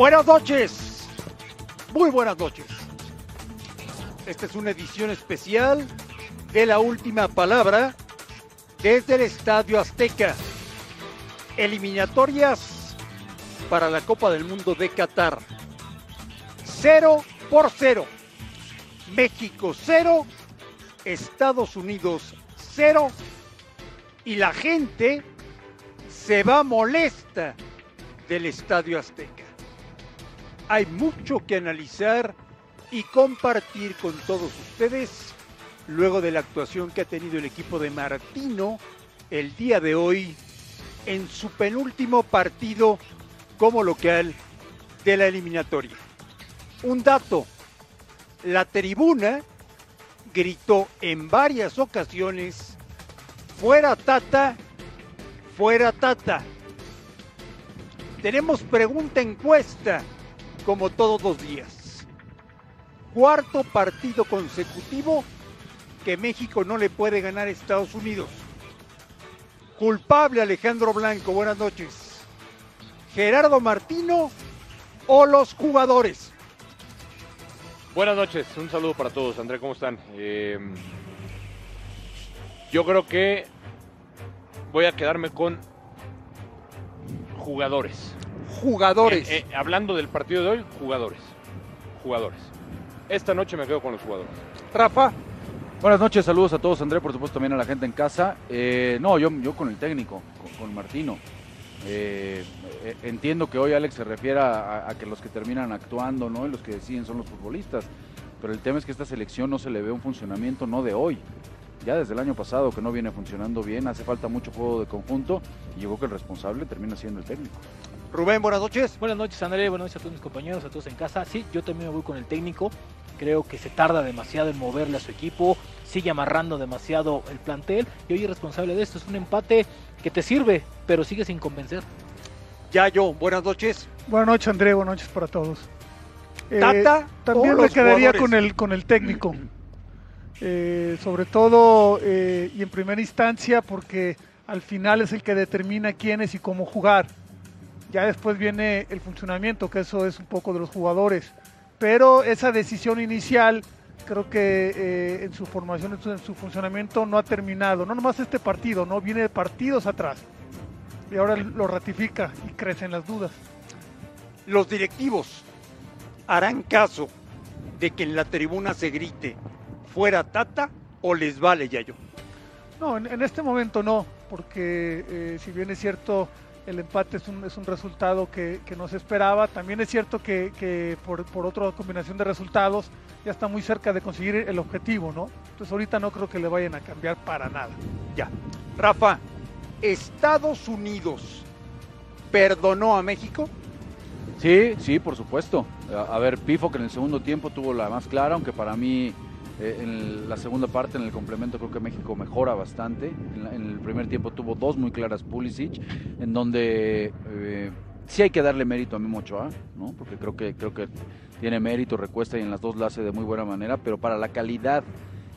Buenas noches, muy buenas noches. Esta es una edición especial de la última palabra desde el Estadio Azteca. Eliminatorias para la Copa del Mundo de Qatar. Cero por cero. México cero, Estados Unidos cero y la gente se va molesta del Estadio Azteca hay mucho que analizar y compartir con todos ustedes luego de la actuación que ha tenido el equipo de Martino el día de hoy en su penúltimo partido como local de la eliminatoria. Un dato, la tribuna gritó en varias ocasiones, fuera Tata, fuera Tata. Tenemos pregunta encuesta como todos los días. Cuarto partido consecutivo que México no le puede ganar a Estados Unidos. Culpable Alejandro Blanco, buenas noches. Gerardo Martino o los jugadores. Buenas noches, un saludo para todos. André, ¿cómo están? Eh, yo creo que voy a quedarme con jugadores. Jugadores. Eh, eh, hablando del partido de hoy, jugadores. Jugadores. Esta noche me quedo con los jugadores. Rafa. Buenas noches, saludos a todos, André, por supuesto también a la gente en casa. Eh, no, yo, yo con el técnico, con, con Martino. Eh, eh, entiendo que hoy Alex se refiere a, a, que los que terminan actuando, ¿no? Y los que deciden son los futbolistas. Pero el tema es que esta selección no se le ve un funcionamiento no de hoy. Ya desde el año pasado que no viene funcionando bien, hace falta mucho juego de conjunto y yo creo que el responsable termina siendo el técnico. Rubén, buenas noches. Buenas noches, André. Buenas noches a todos mis compañeros, a todos en casa. Sí, yo también me voy con el técnico. Creo que se tarda demasiado en moverle a su equipo, sigue amarrando demasiado el plantel y hoy es responsable de esto. Es un empate que te sirve, pero sigue sin convencer. Yayo, buenas noches. Buenas noches, André. Buenas noches para todos. Tata, eh, también me quedaría con el, con el técnico. Eh, sobre todo eh, y en primera instancia porque al final es el que determina quiénes y cómo jugar. Ya después viene el funcionamiento, que eso es un poco de los jugadores. Pero esa decisión inicial, creo que eh, en su formación, en su funcionamiento no ha terminado. No nomás este partido, no viene de partidos atrás. Y ahora lo ratifica y crecen las dudas. Los directivos harán caso de que en la tribuna se grite fuera Tata o les vale Yayo. No, en, en este momento no, porque eh, si bien es cierto el empate es un, es un resultado que, que, no se esperaba. También es cierto que, que por, por, otra combinación de resultados ya está muy cerca de conseguir el objetivo, ¿no? Entonces ahorita no creo que le vayan a cambiar para nada. Ya. Rafa, ¿Estados Unidos perdonó a México? Sí, sí, por supuesto. A, a ver, Pifo que en el segundo tiempo tuvo la más clara, aunque para mí eh, en la segunda parte, en el complemento, creo que México mejora bastante. En, la, en el primer tiempo tuvo dos muy claras Pulisic, en donde eh, sí hay que darle mérito a Memo Ochoa, ¿no? Porque creo que, creo que tiene mérito, recuesta y en las dos la hace de muy buena manera, pero para la calidad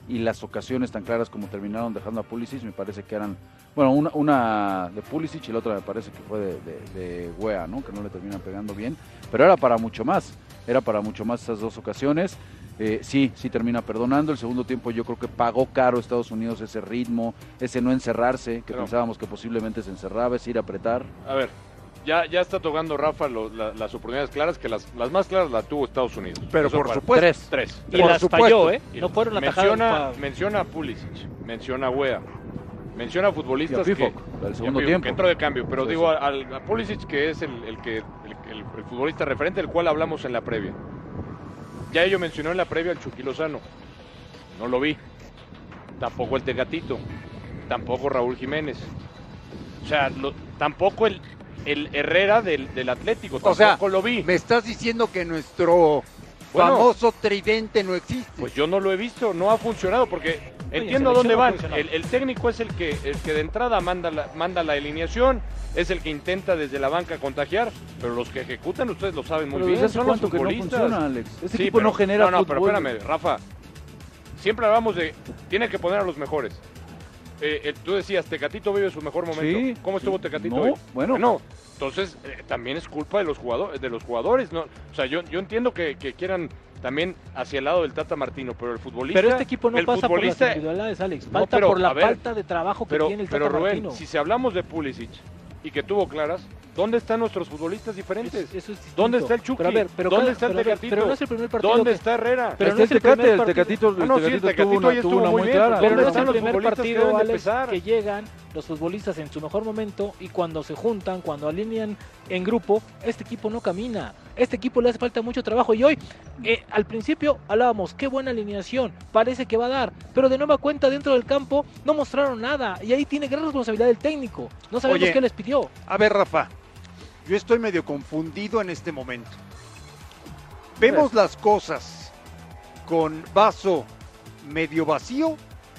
y las ocasiones tan claras como terminaron dejando a Pulisic, me parece que eran, bueno, una, una de Pulisic y la otra me parece que fue de, de, de Wea, ¿no? Que no le terminan pegando bien, pero era para mucho más, era para mucho más esas dos ocasiones. Eh, sí, sí termina perdonando. El segundo tiempo yo creo que pagó caro Estados Unidos ese ritmo, ese no encerrarse, que Pero- pensábamos que posiblemente se encerraba, es ir a apretar. A ver, ya, ya está tocando Rafa lo- la- las oportunidades claras, que las, las más claras las tuvo Estados Unidos. Pero Eso por para- supuesto. Tres. Tres. Y Por las supuesto. falló, ¿eh? Y No fueron atajadas. menciona, menciona a Pulisic. menciona a Wea, menciona a futbolistas Y a que, del segundo y a Pifok, tiempo. que entró de cambio, pero Sí, digo sí. al, a Pulisic que es el, el que el, el- el futbolista referente del cual hablamos en la previa. Ya ello mencionó en la previa al Chucky Lozano. No lo vi. Tampoco el Tecatito. Tampoco Raúl Jiménez. O sea, lo- tampoco el, el Herrera del, del Atlético. O sea, Tampoco lo vi. Me estás diciendo que nuestro Bueno. famoso tridente no existe. Pues yo no lo he visto, no ha funcionado porque entiendo selección dónde van. El, el técnico es el que, el que de entrada manda la, manda la alineación, es el que intenta desde la banca contagiar, pero los que ejecutan ustedes lo saben muy Pero bien, son los cuánto que no futbolistas. funciona, Alex. Este Sí, equipo pero- no genera No, no, pero espérame, Rafa. Siempre hablamos de, tiene que poner a los mejores. Eh, eh, tú decías, Tecatito vive su mejor momento. Sí, ¿Cómo estuvo sí. Tecatito No, hoy? bueno. No, entonces eh, también es culpa de los jugadores, de los jugadores, ¿no? O sea, yo, yo entiendo que, que quieran también hacia el lado del Tata Martino, pero el futbolista... Pero este equipo no el pasa por las individualidades, Alex. No, Falta pero, por la ver, falta de trabajo que Pero, tiene el pero Tata Rubén, Martino. si se hablamos de Pulisic y que tuvo claras, ¿dónde están nuestros futbolistas diferentes? Es- eso es distinto. ¿Dónde está el Chucky? Pero a ver, pero ¿Dónde cada- está el pero Tecatito? Pero no es el primer partido. ¿Dónde que- está Herrera? Pero no es el el primer Tecate, el partido. Tecatito, el Ah, no, sí, el Tecatito Tecatito tuvo una, hoy tuvo estuvo una muy muy bien, clara. pero Pero no ¿Dónde es el están los primer futbolistas que partido, Alex, que llegan los futbolistas en su mejor momento y cuando se juntan, cuando alinean en grupo, este equipo no camina. Este equipo le hace falta mucho trabajo. Y hoy, eh, al principio hablábamos, qué buena alineación, parece que va a dar. Pero de nueva cuenta, dentro del campo, no mostraron nada. Y ahí tiene gran responsabilidad el técnico. No sabemos Oye. qué les pidió. A ver, Rafa, yo estoy medio confundido en este momento. ¿Vemos las cosas con vaso medio vacío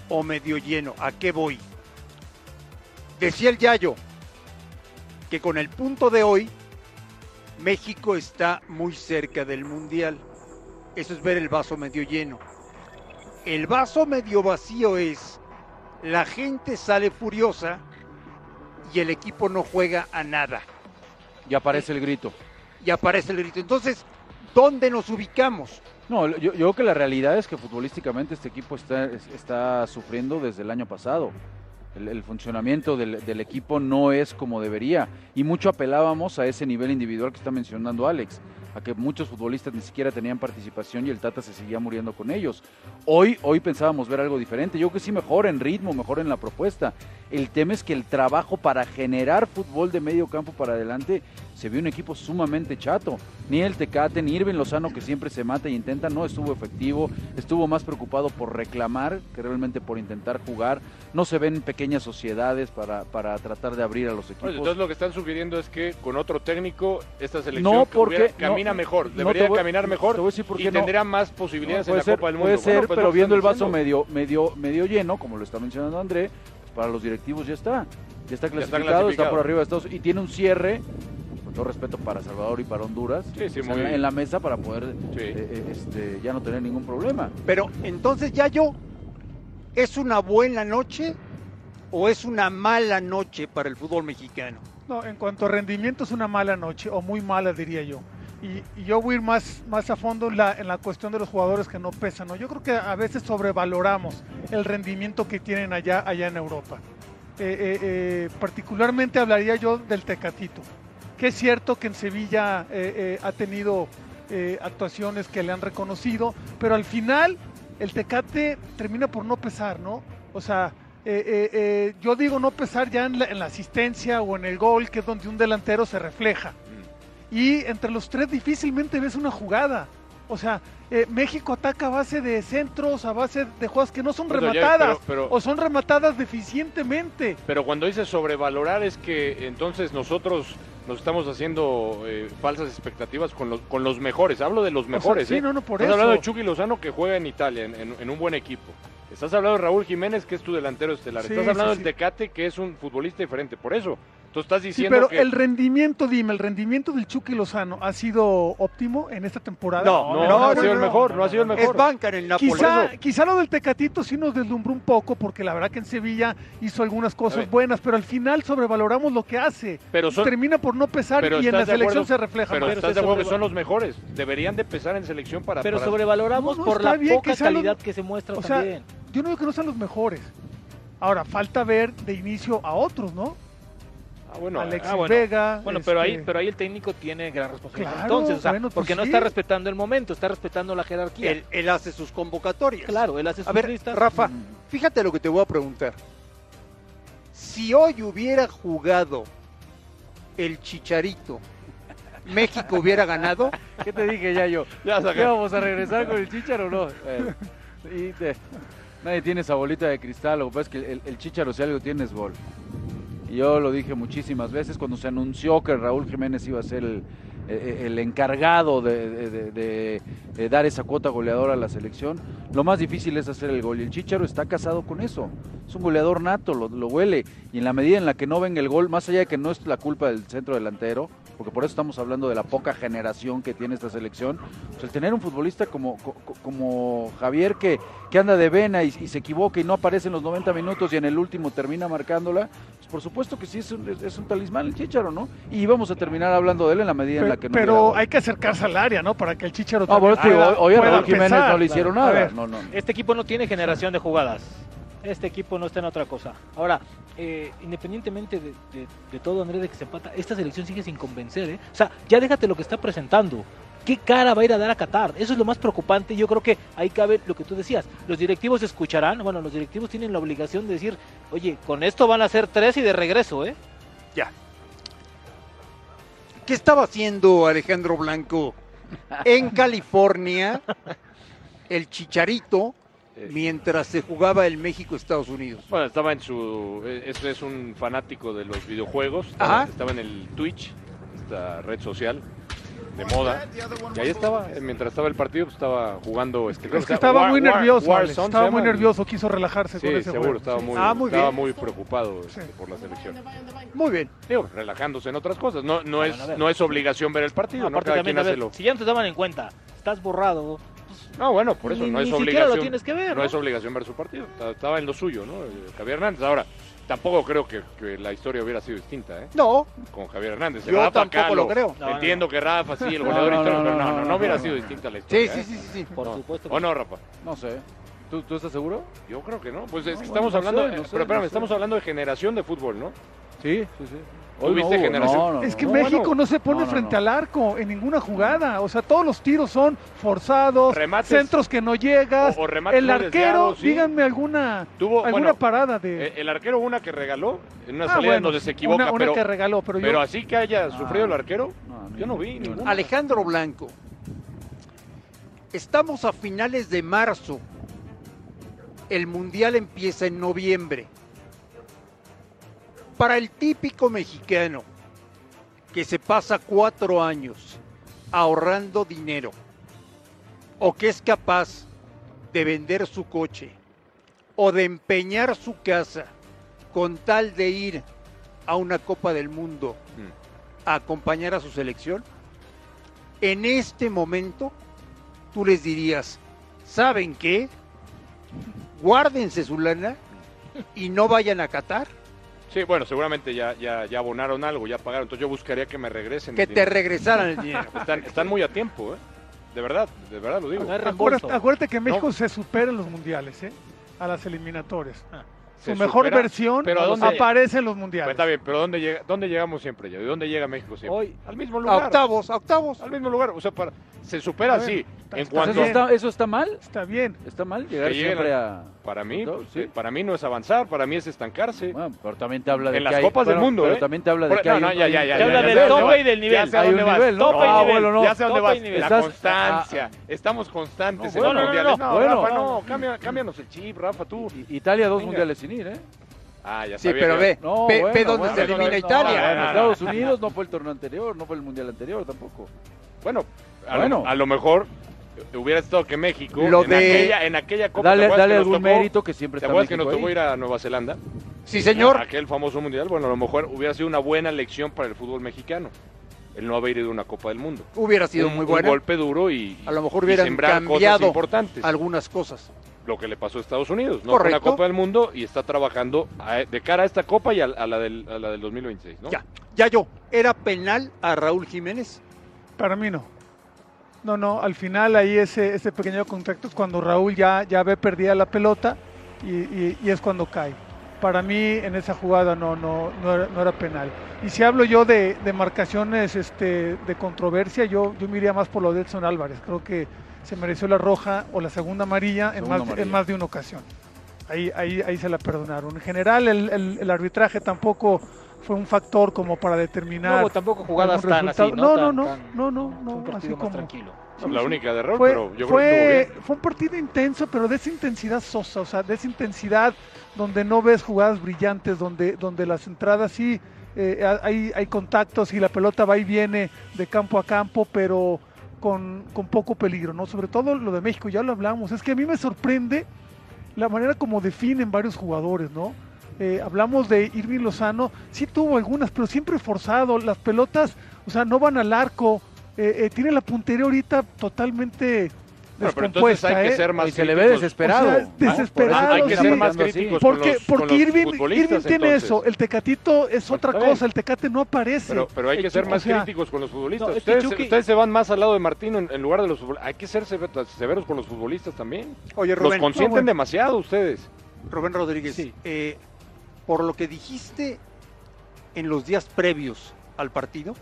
o medio lleno? ¿A qué voy? Decía el Yayo que con el punto de hoy México está muy cerca del Mundial. Eso es ver el vaso medio lleno. El vaso medio vacío es la gente sale furiosa y el equipo no juega a nada. Y aparece el grito. Y aparece el grito. Entonces, ¿dónde nos ubicamos? No, yo, yo creo que la realidad es que futbolísticamente este equipo está, es- está sufriendo desde el año pasado. El, el funcionamiento del, del equipo no es como debería. Y mucho apelábamos a ese nivel individual que está mencionando Alex, a que muchos futbolistas ni siquiera tenían participación y el Tata se seguía muriendo con ellos. Hoy, hoy pensábamos ver algo diferente. Yo creo que sí mejor en ritmo, mejor en la propuesta. El tema es que el trabajo para generar fútbol de medio campo para adelante se vio un equipo sumamente chato. Ni el Tecate, ni Irving Lozano, que siempre se mata y intenta, no estuvo efectivo. Estuvo más preocupado por reclamar que realmente por intentar jugar. No se ven pequeñas sociedades para, para tratar de abrir a los equipos. entonces lo que están sugiriendo es que con otro técnico esta selección No, que hubiera- porque- camina no, mejor, no debería te voy- caminar mejor te voy a decir por y qué no. tendría más posibilidades puede en la ser, Copa del puede Mundo. ser, Bueno, pues pero viendo el vaso medio, medio, medio lleno, como lo está mencionando André, pues para los directivos ya está. Ya está está clasificado, está, por arriba de Estados y tiene un cierre, con todo respeto para Salvador y para Honduras, Sí, sí, muy en, la, bien. en la mesa para poder Sí. eh, eh, este, ya no tener ningún problema. Pero entonces ya yo, ¿es una buena noche o es una mala noche para el fútbol mexicano? No, en cuanto a rendimiento es una mala noche, o muy mala diría yo. Y, yo voy a ir más, más a fondo en la, en la cuestión de los jugadores que no pesan. ¿no? Yo creo que a veces sobrevaloramos el rendimiento que tienen allá, allá en Europa. Eh, eh, eh, particularmente hablaría yo del Tecatito, que es cierto que en Sevilla ha tenido actuaciones que le han reconocido, pero al final el Tecate termina por no pesar, ¿no? O sea, yo digo no pesar ya en la, en la asistencia o en el gol, que es donde un delantero se refleja. Y entre los tres difícilmente ves una jugada. O sea, eh, México ataca a base de centros, a base de jugadas que no son ya, rematadas pero- pero- o son rematadas deficientemente. Pero cuando dices sobrevalorar es que entonces nosotros nos estamos haciendo eh, falsas expectativas con los, con los mejores. Hablo de los sea, mejores. sí, ¿eh? no, no, por Estás eso. hablando de Chucky Lozano que juega en Italia, en, en- en un buen equipo. Estás hablando de Raúl Jiménez, que es tu delantero estelar. Sí, Estás hablando sí, del. Tecate, que es un futbolista diferente. Por eso, tú estás Sí, diciendo pero que... el rendimiento, dime, el rendimiento del Chucky Lozano ha sido óptimo en esta temporada. No, No, no, no, ha no, sido el no, mejor, no, ha sido el mejor. Es banca en el Napoli. Quizá, quizá lo del Tecatito sí nos deslumbró un poco, porque la verdad que en Sevilla hizo algunas cosas buenas, pero al final sobrevaloramos lo que hace. Pero son- Termina por no pesar pero y en la selección acuerdo- se refleja Pero más. estás de acuerdo que son los mejores. Deberían de pesar en selección para... Pero para- sobrevaloramos No, no, por la bien, poca calidad que se muestra o sea, también. Yo no digo que no sean los mejores. Ahora, falta ver de inicio a otros, ¿no? Ah, bueno, Alexis ah, bueno. Vega. Bueno, pero ahí, este, pero ahí el técnico tiene gran responsabilidad. Claro, Entonces, o sea, bueno, pues porque no está respetando el momento, está respetando la jerarquía. Él, él hace sus convocatorias. claro, él hace sus A ver, listas. Rafa, fíjate lo que te voy a preguntar. Si hoy hubiera jugado el Chicharito, ¿México hubiera ganado? ¿Qué te dije ya yo? Ya ¿Qué vamos a regresar con el Chicharo o no? Y te- nadie tiene esa bolita de cristal, lo que pasa es que el, el Chicharo si algo tiene es gol. Yo lo dije muchísimas veces cuando se anunció que Raúl Jiménez iba a ser el, eh, el encargado de dar esa cuota goleadora a la selección. Lo más difícil es hacer el gol. Y el Chicharo está casado con eso. Es un goleador nato, lo, lo huele. Y en la medida en la que no venga el gol, más allá de que no es la culpa del centro delantero, porque por eso estamos hablando de la poca generación que tiene esta selección, pues el tener un futbolista como, co- co- como Javier que, que anda de vena y, y se equivoca y no aparece en los 90 minutos y en el último termina marcándola, pues por supuesto que sí es un, es- un talismán el Chicharo, ¿no? Y vamos a terminar hablando de él en la medida en la que no pero hay que acercarse al área, ¿no? Para que el Chicharo Ah, bueno, pueda- hoy a Raúl Jiménez pensar. no le hicieron nada. ver, No, no. Este equipo no tiene generación de jugadas. Este equipo no está en otra cosa. Ahora, eh, independientemente de, de- de todo, Andrés, de que se empata, esta selección sigue sin convencer. ¿eh? O sea, ya déjate lo que está presentando. ¿Qué cara va a ir a dar a Qatar? Eso es lo más preocupante. Yo creo que ahí cabe lo que tú decías. Los directivos escucharán. Bueno, los directivos tienen la obligación de decir, oye, con esto van a ser tres y de regreso, ¿eh? ¿Qué estaba haciendo Alejandro Blanco en California, el Chicharito, mientras se jugaba el México-Estados Unidos? Bueno, estaba en su. eh, Es, es un fanático de los videojuegos. Ajá. Estaba, estaba en el Twitch, esta red social de moda. Y ahí estaba, eh, mientras estaba el partido, pues estaba jugando. Este, Es que se estaba llama muy War- War- nervioso, Alex, estaba muy nervioso, quiso relajarse con Sí, ese seguro, juego. estaba muy, Ah, muy estaba bien. muy preocupado este, por la selección. Muy bien. Digo, relajándose en otras cosas. No, no, es, no es obligación ver el partido, No, ¿no? aparte Cada también, quien a hace ver, lo. si ya no te toman en cuenta, estás borrado. No, bueno, por eso ni, no es ni obligación. lo tienes que ver. No ¿no? es obligación ver su partido. Estaba- en lo suyo, ¿no? Eh, Javier Hernández. Ahora, tampoco creo que, que la historia hubiera sido distinta, ¿eh? No, Con Javier Hernández. Yo Rafa tampoco acá lo creo. No, no, Entiendo que Rafa sí, el No, goleador no, histórico, no, pero no, no, no, no, no, hubiera no, sido no. distinta la historia. sí, ¿eh? sí, sí, sí. Por No. supuesto. ¿O no, Rafa? No sé. ¿Tú, tú estás seguro? Yo creo que no. Pues es No, que bueno, estamos no hablando, sé, no eh, sé, pero espérame, no sé. estamos hablando de generación de fútbol, ¿no? Sí, sí, sí. ¿Tuviste generación? Es que no, México bueno. no se pone No, no, frente no. al arco en ninguna jugada. O sea, todos los tiros son forzados, Remates. centros que no llegas. O- o remates el arquero, sí. díganme alguna, Tuvo, alguna bueno, parada de. eh, el arquero una que regaló en una Ah, salida bueno, donde se equivoca, una, una pero, que regaló, pero, yo- pero así que haya Ah. sufrido el arquero, No, yo no vi ninguna. Alejandro Blanco. Estamos a finales de marzo. El Mundial empieza en noviembre. Para el típico mexicano que se pasa cuatro años ahorrando dinero o que es capaz de vender su coche o de empeñar su casa con tal de ir a una Copa del Mundo Mm. a acompañar a su selección, en este momento tú les dirías, ¿saben qué? Guárdense su lana y no vayan a Qatar, Sí, bueno, seguramente ya, ya, ya abonaron algo, ya pagaron. Entonces yo buscaría que me regresen. que te dinero. regresaran el dinero. Están, están muy a tiempo, ¿eh? De verdad, de verdad lo digo. No acuérdate, acuérdate que México se supera en los mundiales, ¿eh? A las eliminatorias. Su mejor supera, versión pero ¿a dónde- aparece en los Pues mundiales. está bien, pero ¿dónde, llega, ¿dónde llegamos siempre ya? ¿De dónde llega México siempre? Hoy, Al mismo A lugar. octavos, a octavos. Al mismo lugar. O sea, para, se supera así. está- En está cuanto. ¿Eso está, ¿Eso está mal? Está bien. ¿Está mal llegar siempre a- a...? Para mí, No, pues, sí. para mí no es avanzar, para mí es estancarse. Bueno, pero también te habla de En que las hay- copas del mundo, Pero ¿eh? también te habla de que no, hay no, un- ya, ya, ya, te habla del sé a dónde tope vas. y del nivel. Ya dónde vas. nivel, ¿no? Tope y nivel. bueno, no. Ya sé dónde vas. La constancia. Estamos constantes en bueno, los mundiales. no. Rafa, no. Cambia, cámbianos el chip, Rafa, tú. Italia dos mundiales sin ¿eh? Ah, ya Sí, sabía pero que- ve, No, ve, bueno, ve dónde bueno, se elimina no, Italia. no, en no, no. Estados Unidos no fue el torneo anterior, no fue el mundial anterior tampoco. Bueno, a, Bueno. Lo, a lo mejor hubiera estado que México Lo en, de- aquella, en aquella Copa Dale, ¿te acuerdas dale algún tocó- mérito que siempre ¿Te acuerdas que nos tocó ir a Nueva Zelanda? Sí, señor. Aquel famoso mundial, bueno, a lo mejor hubiera sido una buena lección para el fútbol mexicano el no haber ido a una Copa del Mundo. Hubiera sido un, muy un bueno. golpe duro y, A lo mejor hubieran sembrar cosas cambiado importantes. algunas cosas. Lo que le pasó a Estados Unidos, no fue una Correcto. Copa del Mundo y está trabajando a- de cara a esta Copa y a, a la, del, a la del 2026, ¿no? Ya, ya yo. ¿Era penal a Raúl Jiménez? Para mí no. No, no, al final ahí ese, ese pequeño contacto es cuando Raúl ya, ya ve perdida la pelota y, y- y es cuando cae. para mí en esa jugada no, no, no, era, no era penal. Y si hablo yo de, de marcaciones este, de controversia, yo, yo me iría más por lo de Edson Álvarez. Creo que se mereció la roja o la segunda amarilla, en más, amarilla. en más de una ocasión. Ahí, ahí, ahí se la perdonaron. En general, el, el- el arbitraje tampoco fue un factor como para determinar. No tampoco jugadas tan así, resultado. ¿no? No, no, Tan- no, no, no, Fue no, un así como. tranquilo. la única de error, Fue, pero yo fue, creo que fue un partido intenso, pero de esa intensidad sosa, o sea, de esa intensidad donde no ves jugadas brillantes, donde, donde las entradas sí eh, hay, hay contactos y la pelota va y viene de campo a campo, pero con, poco peligro, ¿no? Sobre todo lo de México, ya lo hablamos. Es que a mí me sorprende la manera como definen varios jugadores, ¿no? Eh, hablamos de Irving Lozano, sí tuvo algunas, pero siempre forzado. Las pelotas, o sea, no van al arco. eh, eh, tiene la puntería ahorita totalmente Bueno, pero entonces descompuesta. hay que ¿eh? ser más Y se le ve críticos. desesperado. O sea, ¿no? desesperado, Hay que sí. ser más críticos con Porque, los, con porque los Irving, futbolistas, Irving tiene entonces. eso, el Tecatito es otra cosa, el Tecate no aparece. Pero, pero hay que ser más o sea, críticos con los futbolistas. no, es que ustedes, Chucky- ustedes se van más al lado de Martino en, en lugar de los futbolistas. Hay que ser sever- severos con los futbolistas también. Oye, Los Rubén, consienten no, bueno. demasiado ustedes. Rubén Rodríguez, Sí. eh, por lo que dijiste en los días previos al partido,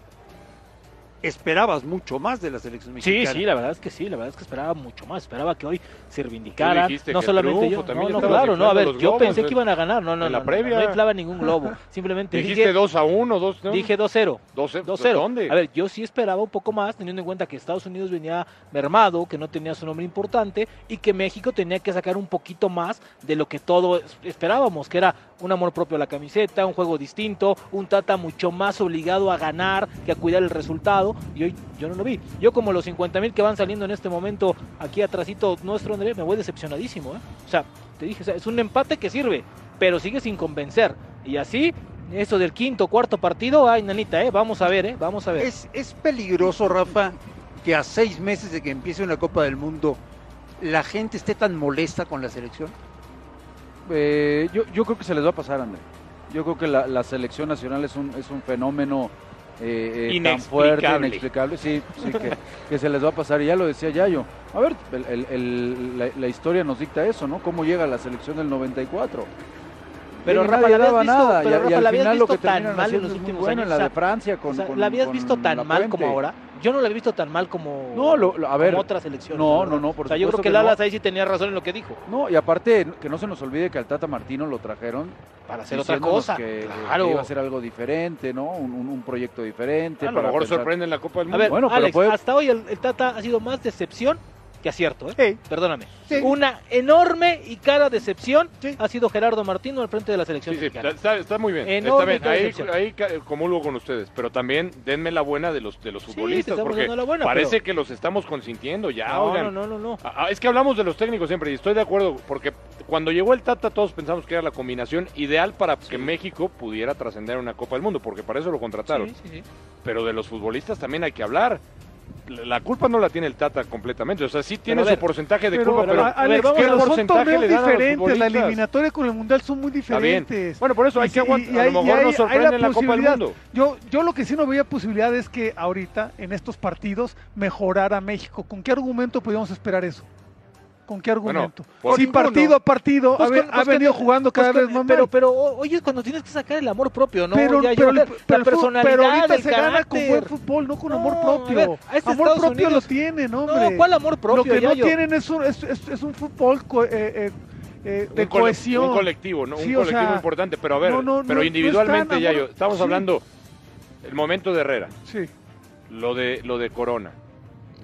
esperabas mucho más de la selección Sí, mexicana. sí, la verdad es que sí, la verdad es que esperaba mucho más, esperaba que hoy se reivindicaran, dijiste no que solamente triunfo, yo, también no, no, claro, no, a ver, yo globos, pensé que iban a ganar, no, no, en la no, no, previa. no inflaba ningún globo, simplemente Dijiste dije, 2 a 1, 2 dije 2-0. 12, 2-0. ¿Dónde? A ver, yo sí esperaba un poco más, teniendo en cuenta que Estados Unidos venía mermado, que no tenía su nombre importante y que México tenía que sacar un poquito más de lo que todos esperábamos, que era un amor propio a la camiseta, un juego distinto, un Tata mucho más obligado a ganar que a cuidar el resultado. Y hoy yo no lo vi. Yo, como los 50 mil que van saliendo en este momento aquí atrásito nuestro, André, me voy decepcionadísimo. ¿eh? O sea, te dije, o sea, es un empate que sirve, pero sigue sin convencer. Y así. Eso del quinto, cuarto partido, ay, nanita, ¿eh? Vamos a ver, ¿eh? Vamos a ver. Es, es peligroso, Rafa, que a seis meses de que empiece una Copa del Mundo la gente esté tan molesta con la selección. Eh, yo, yo creo que se les va a pasar, André. Yo creo que la, la selección nacional es un, es un fenómeno eh, eh, tan fuerte, Inexplicable. sí, sí que, que se les va a pasar. Y ya lo decía Yayo. A ver, el- el- el- la, la historia nos dicta eso, ¿no? ¿Cómo llega la selección del 94? Pero Rafa, la habías daba visto- nada. pero, Rafa, al la habías final lo que visto tan mal en los últimos bueno, años, en la de Francia con, O sea, con- ¿La habías con visto tan mal como ahora? Yo no la he visto tan mal como, No, lo- lo- a ver, como otras elecciones. no, no, no, por O sea, yo creo que que no. Lalas ahí sí tenía razón en lo que dijo. No, y aparte, que no se nos olvide que al Tata Martino lo trajeron Para hacer otra cosa. Que, claro. que iba a ser algo diferente, ¿no? Un, un- un proyecto diferente. a lo para mejor pensar- sorprende en la Copa del A Mundo. ver, Bueno, pero Alex, puede- hasta hoy el, el Tata ha sido más decepción que acierto, ¿eh? Sí. Perdóname. Sí. Una enorme y cara decepción Sí. ha sido Gerardo Martino al frente de la selección Sí, está, está muy bien. Está Enorme bien. Ahí, comulgo con ustedes, pero también denme la buena de los de los futbolistas, porque dando la buena, parece pero- que los estamos consintiendo ya. no, oigan. no, no, no, no. Ah, ah, Es que hablamos de los técnicos siempre y estoy de acuerdo porque cuando llegó el Tata todos pensamos que era la combinación ideal para que México pudiera trascender una Copa del Mundo, porque para eso lo contrataron. Sí, sí, sí. Pero de los futbolistas también hay que hablar. La la culpa no la tiene el Tata completamente, o sea, sí tiene su porcentaje de Pero, culpa, pero a- Alex, porcentaje torneos le dan a los diferentes, la eliminatoria con el mundial son muy diferentes. Bueno, por eso hay Y que aguantar. y A lo mejor hay- nos sorprende en la Copa del posibilidad. Mundo. Yo, yo lo que sí no veía posibilidad es que ahorita, en estos partidos, mejorara México. ¿Con qué argumento podíamos esperar eso? ¿Con qué argumento? por si ninguno. partido a partido Pues ha, pues venido jugando pues cada vez más pero, mal. pero oye, cuando tienes que sacar el amor propio, ¿no? pero, Ya, pero, la pero personalidad, pero ahorita el se gana con buen fútbol, no con No, amor propio. ver, este amor Estados propio Unidos- lo tienen, hombre. No, ¿cuál amor propio? Lo que no tienen es un, es, es- es un fútbol co- eh, eh, eh, de un, cohesión. un colectivo, ¿no? Sí, un o colectivo sea, importante, pero a ver, no, pero individualmente ya yo, estamos hablando el momento de Herrera, Sí. lo de lo de Corona.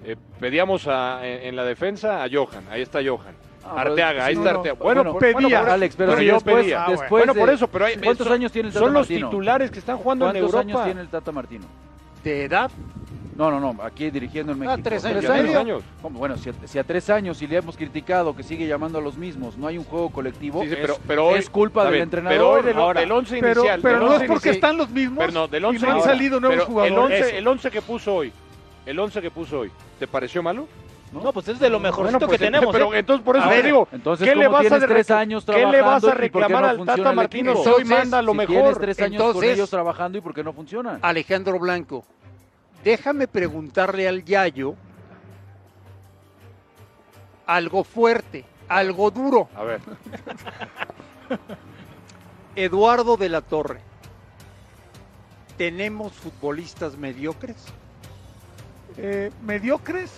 Eh, pedíamos a- en, en la defensa a Johan, ahí está Johan. Ah, Arteaga, ahí está no. Arteaga. Bueno, Bueno, por- pedía. bueno, por- Alex, pero si yo después, pedía. después bueno, de- por eso, pero hay, ¿Cuántos son- años tiene el Tata Son los titulares que están jugando en ¿Cuántos Europa. años tiene el Tata Martino? De edad, No, no, no, aquí dirigiendo en Ah, México. tres años. tres años. ¿Cómo? Bueno, si a, si a tres años y le hemos criticado que sigue llamando a los mismos, no hay un juego colectivo, Sí, sí, es, pero, pero hoy, es culpa del bien, entrenador. Pero hoy del, Ahora, del once Pero, inicial. pero del no es porque inicial- están los mismos Pero no, del y once no han salido nuevos jugadores. El once, el once que puso hoy, el once que puso hoy, ¿te pareció malo? No, pues es de lo mejorcito Bueno, pues, que tenemos. Pero ¿eh? entonces por eso ver, digo, Entonces, ¿qué le ¿cómo vas a tres años ¿qué le vas a reclamar no al funciona Tata Martino? hoy manda lo si mejor. tienes tres años con Entonces- ellos trabajando y por qué no funcionan. Alejandro Blanco, déjame preguntarle al Yayo algo fuerte, algo duro. A ver, Eduardo de la Torre. ¿Tenemos futbolistas mediocres? Eh, mediocres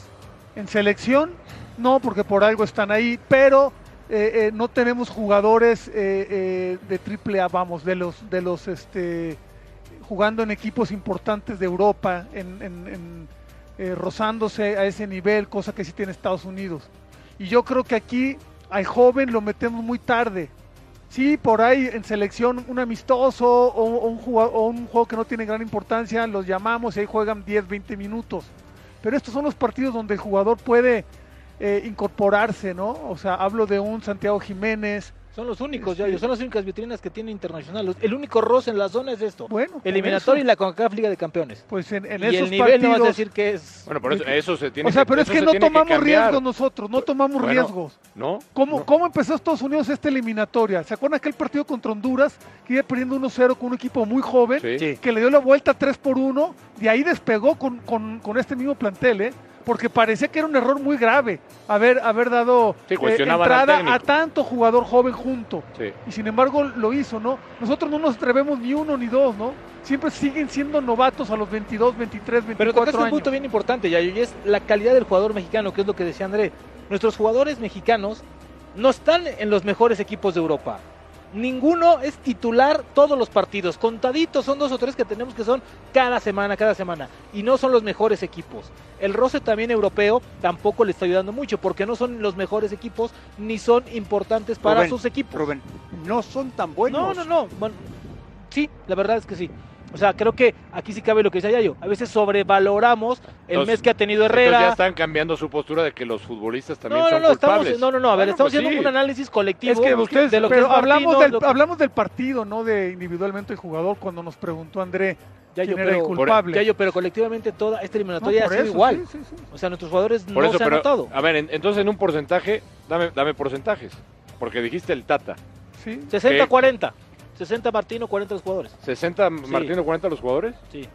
en selección, no, porque por algo están ahí, pero eh, eh, no tenemos jugadores eh, eh, de triple A, vamos, de los, de los, este, jugando en equipos importantes de Europa, en, en- en, rozándose a ese nivel, cosa que sí tiene Estados Unidos. Y yo creo que aquí al joven lo metemos muy tarde. Sí, por ahí en selección un amistoso o, o un jugador, o un juego que no tiene gran importancia, los llamamos y ahí juegan 10, 20 minutos. Pero estos son los partidos donde el jugador puede eh, incorporarse, ¿no? O sea, hablo de un Santiago Jiménez. Son los únicos, Este- Yayo, son las únicas vitrinas que tiene Internacional. El único roce en la zona es esto. Bueno, Eliminatoria y la CONCACAF Liga de Campeones. Pues en, en y esos el nivel no vas a partidos- decir que es... Bueno, por eso, eso se tiene O sea, pero es que no tomamos riesgos nosotros, no tomamos Bueno, riesgos. ¿No? ¿Cómo, No. ¿Cómo empezó Estados Unidos esta eliminatoria? ¿Se acuerdan aquel partido contra Honduras que iba perdiendo 1-0 con un equipo muy joven? Sí. Sí. que le dio la vuelta 3 por 1, de ahí despegó con, con- con este mismo plantel, ¿eh? Porque parecía que era un error muy grave haber, haber dado Sí, eh, entrada a tanto jugador joven junto. Sí. Y sin embargo lo hizo, ¿no? Nosotros no nos atrevemos ni uno ni dos, ¿no? Siempre siguen siendo novatos a los 22, 23, 24 Pero tocaste un años. punto bien importante, Yayo, y es la calidad del jugador mexicano, que es lo que decía André. Nuestros jugadores mexicanos no están en los mejores equipos de Europa. Ninguno es titular todos los partidos. Contaditos son dos o tres que tenemos que son cada semana, cada semana. Y no son los mejores equipos. El roce también europeo tampoco le está ayudando mucho porque no son los mejores equipos ni son importantes para Rubén, sus equipos. Rubén, no son tan buenos. No, no, no. Bueno, sí, la verdad es que sí. O sea, creo que aquí sí cabe lo que decía Yayo. A veces sobrevaloramos el Entonces- mes que ha tenido Entonces ya Herrera. están cambiando su postura de que los futbolistas también No, no, son no, culpables. estamos, no, no, no, a ver, Bueno, estamos pues haciendo sí. un análisis colectivo Es que ustedes, de lo que pero es Martino, hablamos, del, que- hablamos del partido, no de individualmente el jugador, cuando nos preguntó André era el pero, culpable. Yayo, pero colectivamente toda esta No, eliminatoria por ha sido eso, igual. sí, sí, sí. O sea, nuestros jugadores Por no eso, se han pero, notado. a ver, en- entonces en un porcentaje, dame, dame porcentajes. Porque dijiste el Tata. Sí. 60-40. 60 Martino, 40 los jugadores. 60 Martino, 40 los jugadores. Sí.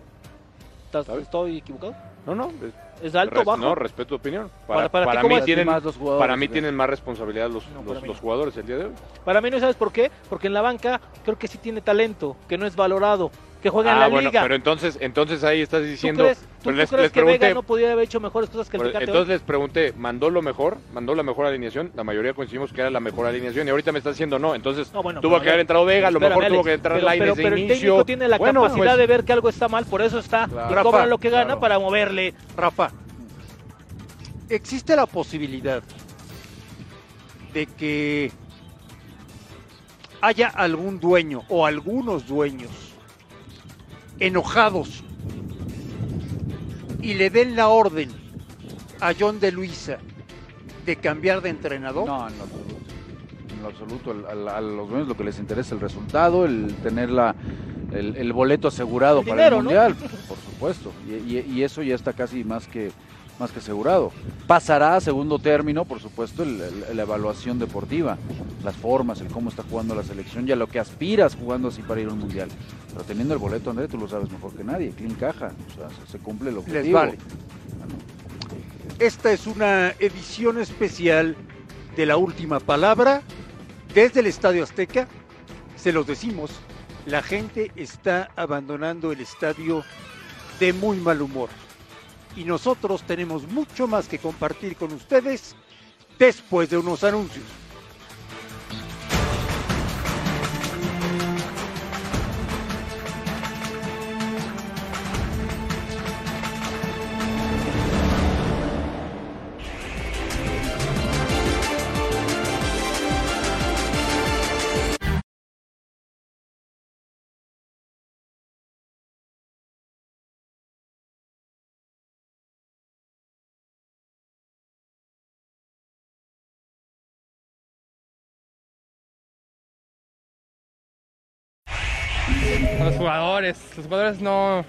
¿Estás- ¿Sabes? ¿Estoy equivocado? No, no. es- ¿Es alto o bajo? No, respeto tu opinión. Para- Para, para ti, para ¿cómo mí tienen, Más los jugadores, para mí tienen más responsabilidad los, No, los- los jugadores el día de hoy. Para mí no sabes por qué, porque en la banca creo que sí tiene talento, que no es valorado, que juega en Ah, la bueno, liga. pero entonces, entonces ahí estás ¿Tú diciendo. crees, tú- pero tú les, crees les que Vega no podía haber hecho mejores cosas que el Tecate hoy? Entonces les pregunté, ¿mandó lo mejor? ¿Mandó la mejor alineación? La mayoría coincidimos que era la mejor alineación y ahorita me está diciendo no. Entonces No, bueno, tuvo que haber entrado Vega, a lo mejor tuvo que entrar pero, Lainez pero, de pero el inicio. técnico tiene la Bueno, capacidad pues, de ver que algo está mal, por eso está Claro. y Rafa, cobra lo que gana claro. para moverle. Rafa, existe la posibilidad de que haya algún dueño o algunos dueños enojados y le den la orden a John de Luisa de cambiar de entrenador. No, en lo absoluto. En lo absoluto. al- al- a los dueños lo que les interesa es el resultado, el tener la, el, el boleto asegurado El para dinero, el ¿no? Mundial, por supuesto. Y, y- y eso ya está casi más que, más que asegurado. Pasará a segundo término, por supuesto, el- el- la evaluación deportiva, las formas, el cómo está jugando la selección y a lo que aspiras jugando así para ir a un Mundial. Pero teniendo el boleto, André, tú lo sabes mejor que nadie. Clean caja. O sea, se, se cumple objetivo. Les vale. Esta es una edición especial de la última palabra desde el Estadio Azteca. Se los decimos, la gente está abandonando el estadio de muy mal humor. Y nosotros tenemos mucho más que compartir con ustedes después de unos anuncios. A los jugadores. Los jugadores no,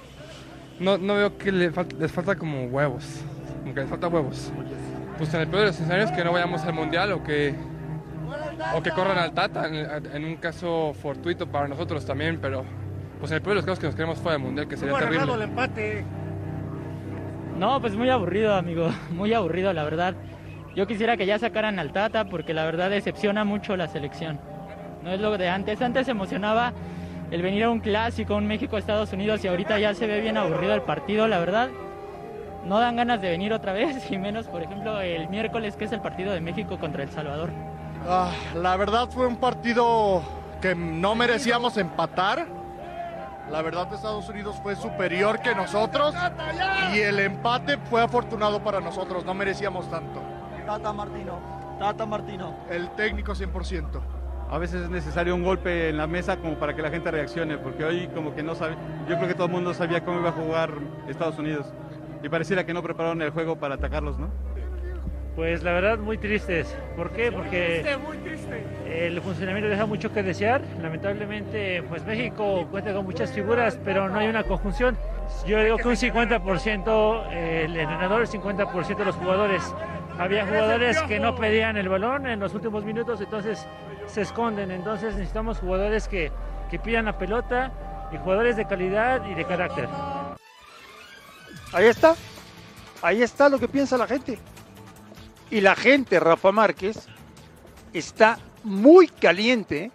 no, no veo que le fal- les falta como huevos. Como que les falta huevos. Pues en el peor de los escenarios que no vayamos al mundial o que, o que corran al Tata, en, en un caso fortuito para nosotros también, pero pues en el peor de los casos que nos queremos fuera del mundial, que sería terrible. empate? No, pues muy aburrido, amigo. Muy aburrido, la verdad. Yo quisiera que ya sacaran al Tata porque la verdad decepciona mucho la selección. no es lo de antes. Antes se emocionaba el venir a un clásico, un México-Estados Unidos y ahorita ya se ve bien aburrido el partido, la verdad. No dan ganas de venir otra vez y menos, por ejemplo, el miércoles que es el partido de México contra El Salvador. Ah, la verdad fue un partido que no merecíamos empatar. La verdad Estados Unidos fue superior que nosotros y el empate fue afortunado para nosotros, no merecíamos tanto. Tata Martino, Tata Martino. El técnico 100%. A veces es necesario un golpe en la mesa como para que la gente reaccione, porque hoy como que no sabe, yo creo que todo el mundo sabía cómo iba a jugar Estados Unidos y pareciera que no prepararon el juego para atacarlos, ¿no? Pues la verdad muy tristes. ¿Por qué? Porque el funcionamiento deja mucho que desear. Lamentablemente, pues México cuenta con muchas figuras, pero no hay una conjunción. Yo digo que un 50% el entrenador, el 50% los jugadores. Había jugadores que no pedían el balón en los últimos minutos, entonces se esconden. Entonces necesitamos jugadores que, que pidan la pelota y jugadores de calidad y de carácter. Ahí está. Ahí está lo que piensa la gente. Y la gente, Rafa Márquez, está muy caliente.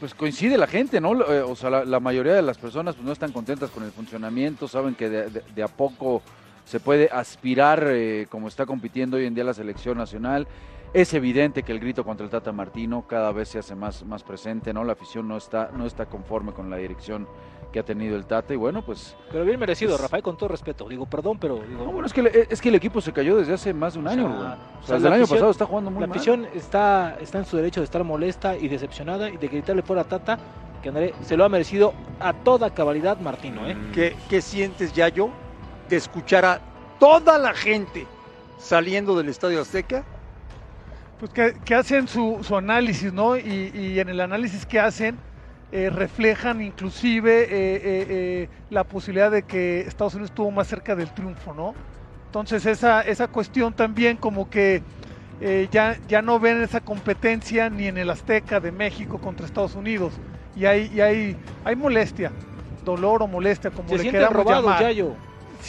Pues coincide la gente, ¿no? Eh, O sea, la, la mayoría de las personas pues, no están contentas con el funcionamiento, saben que de, de- de a poco se puede aspirar eh, como está compitiendo hoy en día la selección nacional. Es evidente que el grito contra el Tata Martino cada vez se hace más, más presente, ¿no? La afición no está, no está conforme con la dirección que ha tenido el Tata y bueno, pues... Pero bien merecido, Es- Rafael, con todo respeto. Digo, perdón, pero digo, No, bueno, es que, le- es que el equipo se cayó desde hace más de un O año, sea, güey. O o sea, sea, desde la el año afición- pasado está jugando muy la mal. afición está, está en su derecho de estar molesta y decepcionada y de gritarle fuera a Tata, que André se lo ha merecido a toda cabalidad Martino, ¿eh? ¿Qué, qué sientes, Yayo, de escuchar a toda la gente saliendo del Estadio Azteca? Pues que, que hacen su, su análisis, ¿no? Y, y en el análisis que hacen eh, reflejan inclusive eh, eh, eh, la posibilidad de que Estados Unidos estuvo más cerca del triunfo, ¿no? Entonces esa, esa cuestión también como que eh, ya, ya no ven esa competencia ni en el Azteca de México contra Estados Unidos. Y hay, y hay, hay molestia, dolor o molestia, como Se le queramos robados, llamar. Yayo.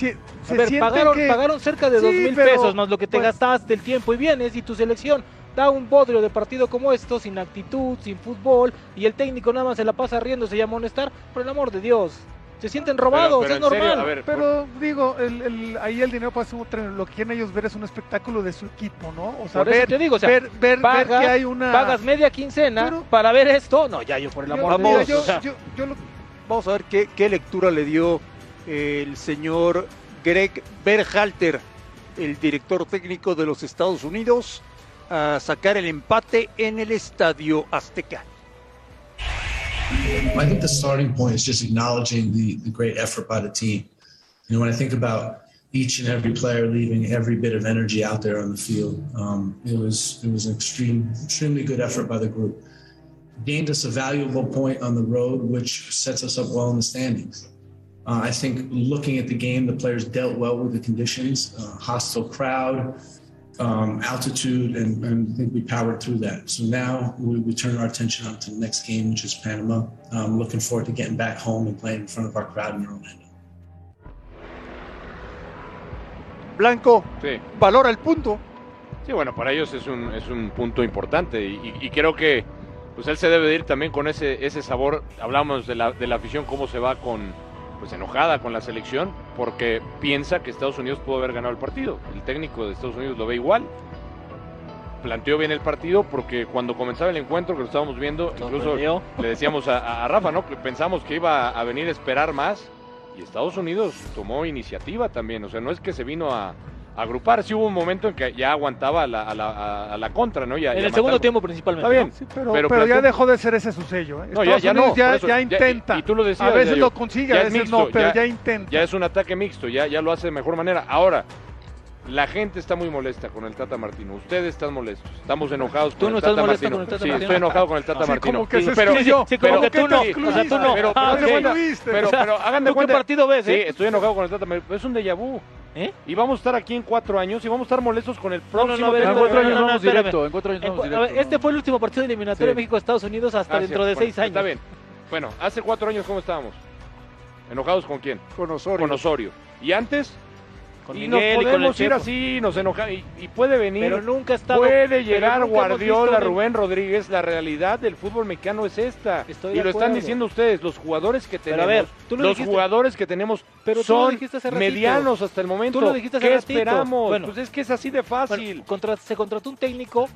A se ver, pagaron, que- pagaron cerca de Sí, dos mil pero, pesos más lo que te pues, gastaste el tiempo y vienes y tu selección da un bodrio de partido como esto, sin actitud, sin fútbol, y el técnico nada más se la pasa riéndose y a amonestar, por el amor de Dios. Se sienten robados, pero es serio, normal. ver, Pero digo, el, el- ahí el dinero pasa un tren. Lo que quieren ellos ver es un espectáculo de su equipo, ¿no? O sea, Por eso ver, te digo, o sea, ver, ver- ver pagas- que hay una. Pagas media quincena Pero- para ver esto. No, ya yo por el Yo- amor de vamos, Dios. yo- o sea, yo- yo lo- vamos a ver qué, qué lectura le dio el señor Greg Berhalter, el director técnico de los Estados Unidos, a sacar el empate en el Estadio Azteca. I think the starting point is just acknowledging the, the great effort by the team. You know, when I think about each and every player leaving every bit of energy out there on the field, um, it was it was an extreme, extremely good effort by the group. Gained us a valuable point on the road, which sets us up well in the standings. Uh, I think looking at the game, the players dealt well with the conditions, uh, hostile crowd, um, altitude, and, and I think we powered through that. So now we, we turn our attention on to the next game, which is Panama. Um, looking forward to getting back home and playing in front of our crowd in Orlando. Blanco, Sí. valora el punto. Sí, bueno, para ellos es un, es un punto importante y, y- y creo que pues él se debe de ir también con ese, ese sabor. Hablamos de la, de la afición, cómo se va con pues enojada con la selección porque piensa que Estados Unidos pudo haber ganado el partido. El técnico de Estados Unidos lo ve igual. Planteó bien el partido porque cuando comenzaba el encuentro que lo estábamos viendo, incluso le decíamos a, a Rafa, ¿no? Que pensamos que iba a venir a esperar más y Estados Unidos tomó iniciativa también. O sea, no es que se vino a agrupar. Sí hubo un momento en que ya aguantaba a la, a la, a- la contra, ¿no? Y a- y en el segundo tiempo principalmente. Está bien. ¿no? Sí, pero, Pero pero, ya dejó de ser ese su sello. ¿eh? No, ya, Estados ya no. Unidos ya, eso, ya y- intenta. Y, tú lo decías. a veces lo consigue, ya a es veces mixto, no, pero ya- ya, intenta. Ya es un ataque mixto, ya, ya lo hace de mejor manera. Ahora, la gente está muy molesta con el Tata Martino. Ustedes están molestos. Estamos enojados ¿Tú con no el estás Tata molesto con el Tata sí, Martino? estoy enojado con el Tata Sí, Martino. como que se pero, excluyó. Sí, como pero- que tú no. O sea, tú no. Pero, Ah, pero, cuenta- pero, O sea, pero hagan de ¿tú qué cuenta. partido ves, Sí, eh? estoy enojado con el Tata Martino. Es un déjà vu. ¿Eh? Y vamos a estar aquí en cuatro años y vamos a estar molestos con el No, no, próximo. En cuatro años vamos directo, en cuatro años vamos directo. este fue el último partido eliminatorio Sí. de México-Estados Unidos hasta dentro sí, de bueno, seis años. Está bien. Bueno, hace cuatro años, ¿cómo estábamos? ¿Enojados con quién? Con Osorio. Con Osorio. Y antes, Con y Miguel nos y con el podemos ir así, nos enojamos. Y, y puede venir. Pero nunca ha estado- Puede llegar Guardiola, Rubén Rodríguez. La realidad del fútbol mexicano es esta. Estoy y lo están diciendo ustedes, los jugadores que tenemos. ver, lo los dijiste- jugadores que tenemos Pero son medianos hasta el momento. Tú lo dijiste hace ¿Qué ratito. esperamos? Bueno. pues es que es así de fácil. Bueno, contra- se contrató un técnico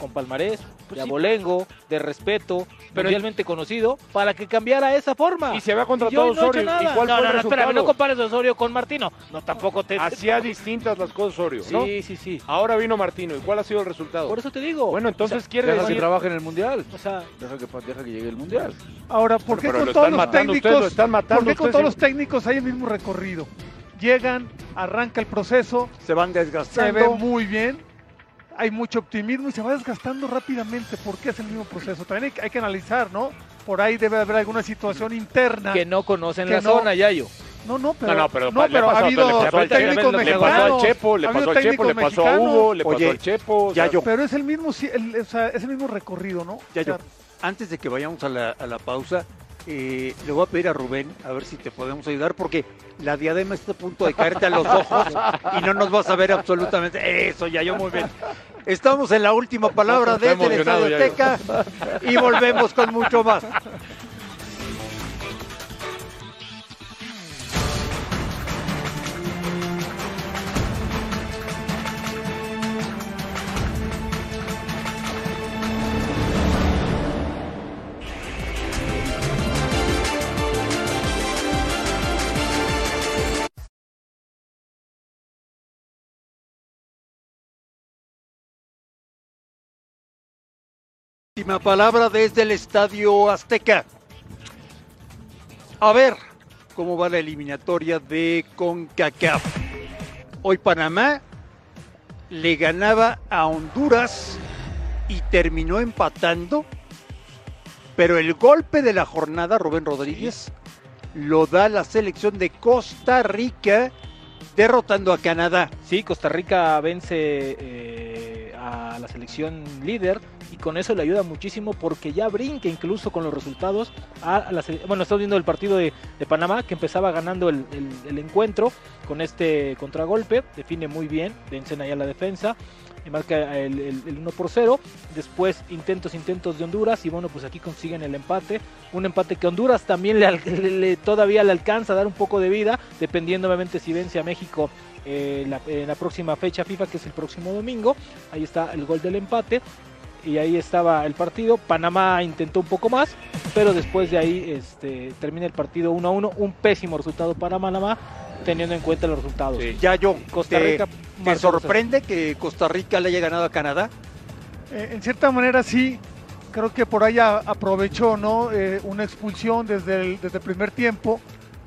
con palmarés, Pues de sí. abolengo, de respeto, Pero- mundialmente conocido, para que cambiara esa forma. Y se había contratado no Osorio, hecho nada. ¿y cuál no, fue no, el no, espérame, resultado? no compares a Osorio con Martino. No, tampoco te... Hacía distintas las cosas Osorio, ¿no? Sí, sí, sí. Ahora vino Martino. ¿Y cuál ha sido el resultado? Por eso te digo. Bueno, entonces O sea, quiere Deja decir... que trabaje en el Mundial. O sea, Deja que, deja que llegue el Mundial. Ahora, ¿por qué pero con todos los técnicos, ustedes, lo están matando ¿por qué con todos sí. los técnicos hay el mismo recorrido? Llegan, arranca el proceso, Se van se desgastando. ve muy bien, hay mucho optimismo y se va desgastando rápidamente. ¿Por qué es el mismo proceso? También hay, hay que analizar, ¿no? Por ahí debe haber alguna situación interna. que no conocen Que la no- zona, Yayo. No, no, pero, No, no, pero, no, pero pasó- ha habido le pasó técnicos le pasó al Chepo, le pasó al Chepo, le pasó a Hugo, le pasó Oye, al Chepo. o ya sea, yo- Pero es el mismo, si- el- o sea, es el mismo recorrido, ¿no? Ya O sea, yo, antes de que vayamos a la, a la pausa, eh, le voy a pedir a Rubén a ver si te podemos ayudar, porque la diadema está a punto de caerte a los ojos y no nos vas a ver absolutamente. Eso, ya yo muy bien. Estamos en la última palabra desde el Estadio. Azteca y volvemos con mucho más. Última palabra desde el Estadio Azteca. A ver cómo va la eliminatoria de CONCACAF. Hoy Panamá le ganaba a Honduras y terminó empatando, pero el golpe de la jornada, Rubén Rodríguez, lo da la selección de Costa Rica derrotando a Canadá. Sí, Costa Rica vence eh, la selección líder y con eso le ayuda muchísimo porque ya brinca incluso con los resultados a la bueno estamos viendo el partido de, Panamá que empezaba ganando el, encuentro con este contragolpe define muy bien vencen allá la defensa y marca el, el- el 1 por 0 después intentos intentos de Honduras y bueno pues aquí consiguen el empate un empate que Honduras también le- le- todavía le alcanza a dar un poco de vida dependiendo obviamente si vence a México eh, la, en la próxima fecha FIFA, que es el próximo domingo. Ahí está el gol del empate. Y ahí estaba el partido. Panamá intentó un poco más, pero después de ahí este, termina el partido 1 a 1. Un pésimo resultado para Panamá, teniendo en cuenta los resultados. Ya yo, Costa ¿te- Rica, ¿te sorprende que Costa Rica le haya ganado a Canadá? Eh, en cierta manera sí, creo que por ahí a- aprovechó ¿no? Eh, una expulsión desde el, desde el primer tiempo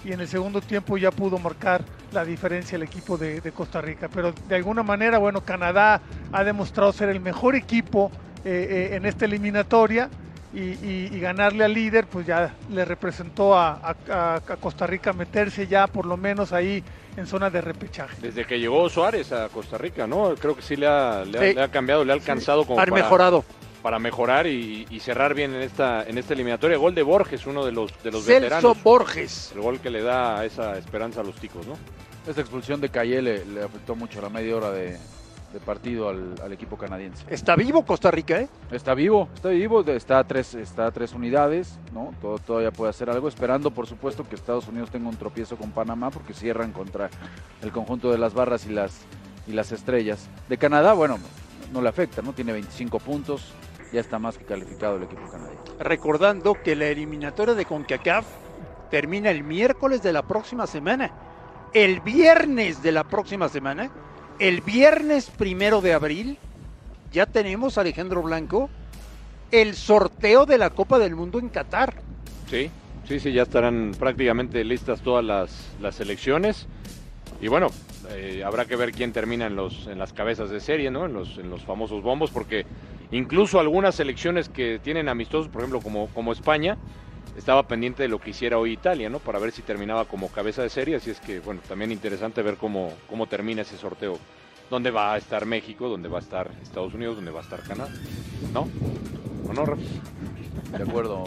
y en el segundo tiempo ya pudo marcar la diferencia el equipo de, de Costa Rica. Pero de alguna manera, bueno, Canadá ha demostrado ser el mejor equipo eh, eh, en esta eliminatoria y, y- y ganarle al líder, pues ya le representó a, a- a- Costa Rica meterse ya por lo menos ahí en zona de repechaje. Desde que llegó Suárez a Costa Rica, ¿no? Creo que sí le ha, le ha- Sí. le ha cambiado, le ha alcanzado como Han para, mejorado. Para mejorar y, y cerrar bien en esta, en esta eliminatoria. Gol de Borges, uno de los, de los Celso veteranos. Borges. El gol que le da esa esperanza a los ticos, ¿no? Esta expulsión de Calle le, le afectó mucho la media hora de, de partido al, al equipo canadiense. Está vivo Costa Rica, ¿eh? Está vivo, está vivo, está a tres, está a tres unidades, ¿no? Todo, todavía puede hacer algo, esperando por supuesto que Estados Unidos tenga un tropiezo con Panamá porque cierran contra el conjunto de las barras y las, y las estrellas. De Canadá, bueno, no le afecta, ¿no? Tiene 25 puntos, ya está más que calificado el equipo canadiense. Recordando que la eliminatoria de CONCACAF termina el miércoles de la próxima semana. El viernes de la próxima semana, el viernes primero de abril, ya tenemos, Alejandro Blanco, el sorteo de la Copa del Mundo en Qatar. Sí, sí, sí, ya estarán prácticamente listas todas las, las selecciones. Y bueno, eh, habrá que ver quién termina en, los, en las cabezas de serie, ¿no? En los, en los famosos bombos, porque incluso algunas selecciones que tienen amistosos, por ejemplo, como, como España, estaba pendiente de lo que hiciera hoy Italia, ¿no? Para ver si terminaba como cabeza de serie. Así es que, bueno, también interesante ver cómo, cómo termina ese sorteo. Dónde va a estar México, dónde va a estar Estados Unidos, dónde va a estar Canadá. ¿No? ¿O no, Rafa? De acuerdo.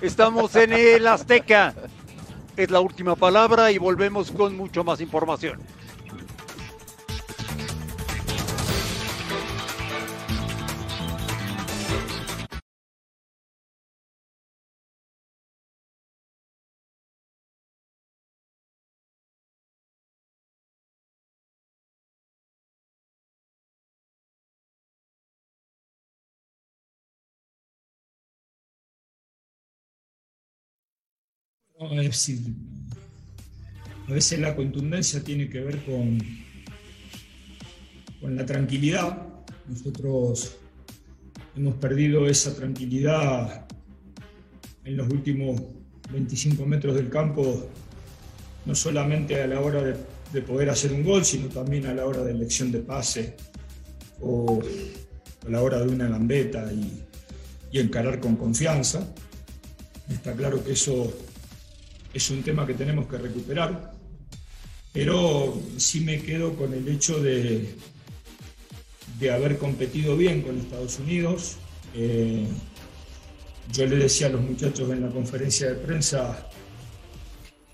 Estamos en el Azteca. Es la última palabra y volvemos con mucho más información. A veces la contundencia tiene que ver con, con la tranquilidad. Nosotros hemos perdido esa tranquilidad en los últimos 25 metros del campo, no solamente a la hora de, poder hacer un gol, sino también a la hora de elección de pase o a la hora de una gambeta y, y encarar con confianza. Está claro que eso es un tema que tenemos que recuperar, pero sí me quedo con el hecho de, de haber competido bien con Estados Unidos. Eh, yo le decía a los muchachos en la conferencia de prensa,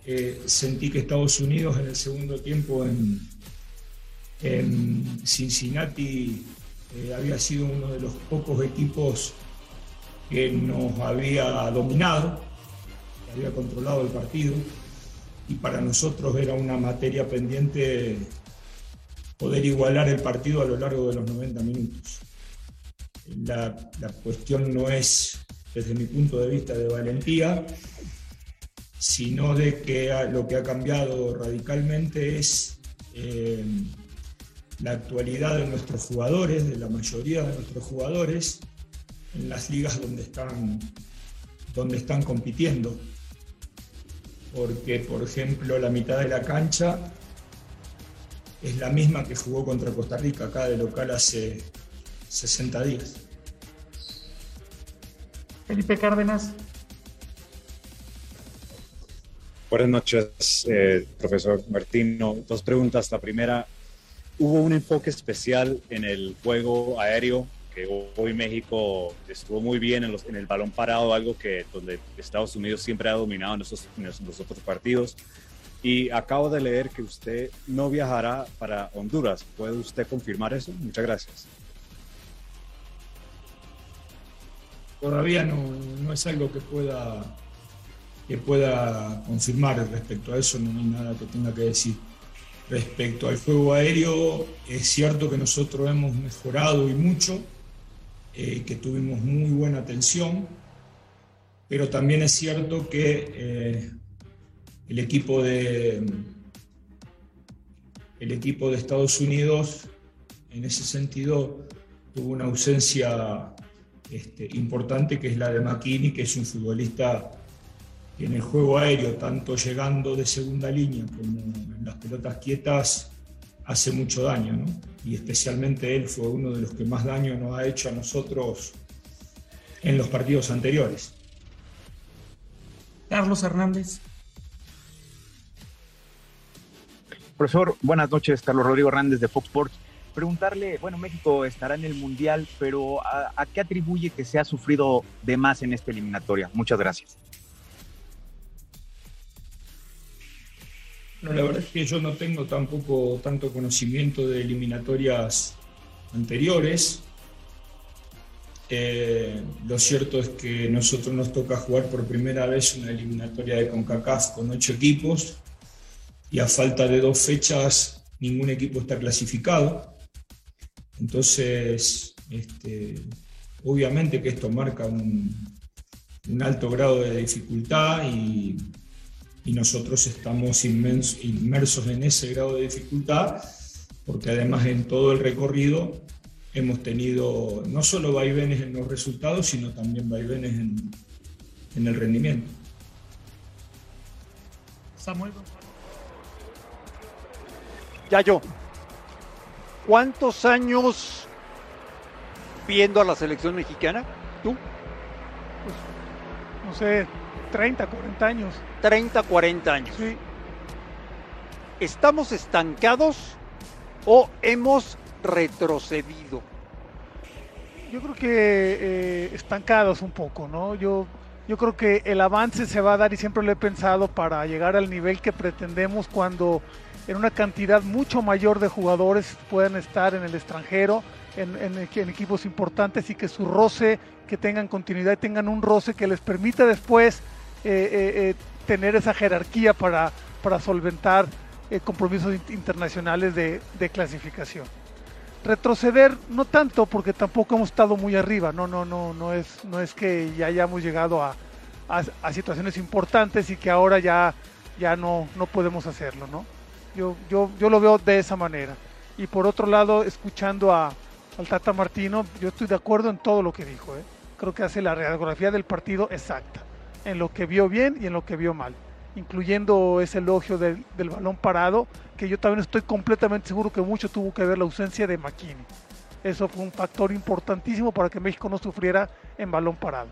eh, sentí que Estados Unidos en el segundo tiempo en, Cincinnati eh, había sido uno de los pocos equipos que nos había dominado, había controlado el partido y para nosotros era una materia pendiente poder igualar el partido a lo largo de los 90 minutos. La, cuestión no es, desde mi punto de vista, de valentía, sino de que lo que ha cambiado radicalmente es eh, la actualidad de nuestros jugadores, de la mayoría de nuestros jugadores, en las ligas donde están, donde están compitiendo. Porque, por ejemplo, la mitad de la cancha es la misma que jugó contra Costa Rica acá de local hace 60 días. Felipe Cárdenas. Buenas noches, eh, profesor Martino. Dos preguntas. La primera, ¿hubo un enfoque especial en el juego aéreo que hoy México estuvo muy bien en, los, en, el balón parado, algo que donde Estados Unidos siempre ha dominado en, esos, en los otros partidos. Y acabo de leer que usted no viajará para Honduras. ¿Puede usted confirmar eso? Muchas gracias. Todavía no, no es algo que pueda, que pueda confirmar respecto a eso, no hay nada que tenga que decir. Respecto al fuego aéreo, es cierto que nosotros hemos mejorado y mucho, eh, que tuvimos muy buena atención, pero también es cierto que eh, el equipo de el equipo de Estados Unidos en ese sentido tuvo una ausencia este, importante que es la de McKinney, que es un futbolista que en el juego aéreo, tanto llegando de segunda línea como en las pelotas quietas, hace mucho daño, ¿no? Y especialmente él fue uno de los que más daño nos ha hecho a nosotros en los partidos anteriores. Carlos Hernández. Profesor, buenas noches, Carlos Rodrigo Hernández de Fox Sports. Preguntarle, bueno, México estará en el Mundial, pero ¿a, qué atribuye que se ha sufrido de más en esta eliminatoria? Muchas gracias. No, la verdad es que yo no tengo tampoco tanto conocimiento de eliminatorias anteriores. Eh, lo cierto es que nosotros nos toca jugar por primera vez una eliminatoria de CONCACAF con ocho equipos y a falta de dos fechas ningún equipo está clasificado. Entonces, este, obviamente que esto marca un, alto grado de dificultad y, nosotros estamos inmersos en ese grado de dificultad porque además en todo el recorrido hemos tenido no solo vaivenes en los resultados, sino también vaivenes en, en el rendimiento. Samuel. yo ¿cuántos años viendo a la selección mexicana? ¿Tú? Pues, no sé, 30, 40 años. 30, 40 años. Sí. ¿Estamos estancados o hemos retrocedido? Yo creo que eh, estancados un poco, ¿no? Yo, yo creo que el avance se va a dar y siempre lo he pensado para llegar al nivel que pretendemos cuando en una cantidad mucho mayor de jugadores puedan estar en el extranjero, en, equipos importantes y que su roce, que tengan continuidad, tengan un roce que les permita después eh, eh, eh, tener esa jerarquía para, para solventar compromisos internacionales de, clasificación. Retroceder no tanto porque tampoco hemos estado muy arriba, no, no, no, no es, no es que ya hayamos llegado a, a, situaciones importantes y que ahora ya, ya no, no podemos hacerlo, ¿no? Yo, yo, yo lo veo de esa manera. Y por otro lado, escuchando a, al Tata Martino, yo estoy de acuerdo en todo lo que dijo. ¿eh? Creo que hace la radiografía del partido exacta, en lo que vio bien y en lo que vio mal, incluyendo ese elogio del, del balón parado, que yo también estoy completamente seguro que mucho tuvo que ver la ausencia de McKinney. Eso fue un factor importantísimo para que México no sufriera en balón parado.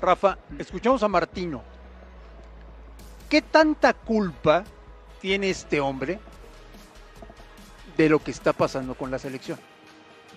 Rafa, escuchamos a Martino. ¿Qué tanta culpa tiene este hombre de lo que está pasando con la selección?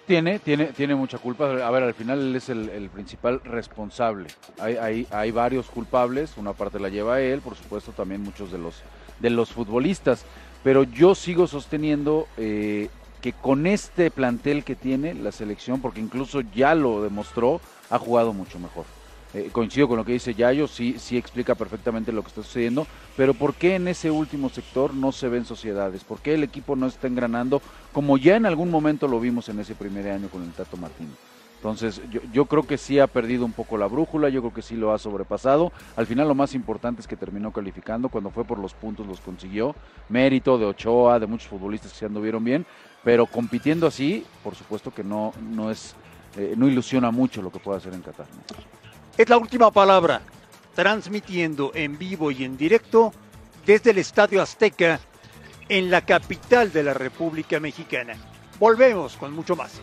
Tiene, tiene, tiene mucha culpa. A ver, al final él es el, principal responsable. Hay, hay, hay, varios culpables, una parte la lleva él, por supuesto también muchos de los, de los futbolistas. Pero yo sigo sosteniendo eh, que con este plantel que tiene la selección, porque incluso ya lo demostró, ha jugado mucho mejor. Eh, coincido con lo que dice Yayo, sí, sí explica perfectamente lo que está sucediendo, pero ¿por qué en ese último sector no se ven sociedades? ¿Por qué el equipo no está engranando como ya en algún momento lo vimos en ese primer año con el Tato Martín? Entonces, yo, creo que sí ha perdido un poco la brújula, yo creo que sí lo ha sobrepasado. Al final lo más importante es que terminó calificando, cuando fue por los puntos los consiguió. Mérito de Ochoa, de muchos futbolistas que se anduvieron bien, pero compitiendo así, por supuesto que no, no es, eh, no ilusiona mucho lo que pueda hacer en Qatar. Es la última palabra, transmitiendo en vivo y en directo desde el Estadio Azteca en la capital de la República Mexicana. Volvemos con mucho más.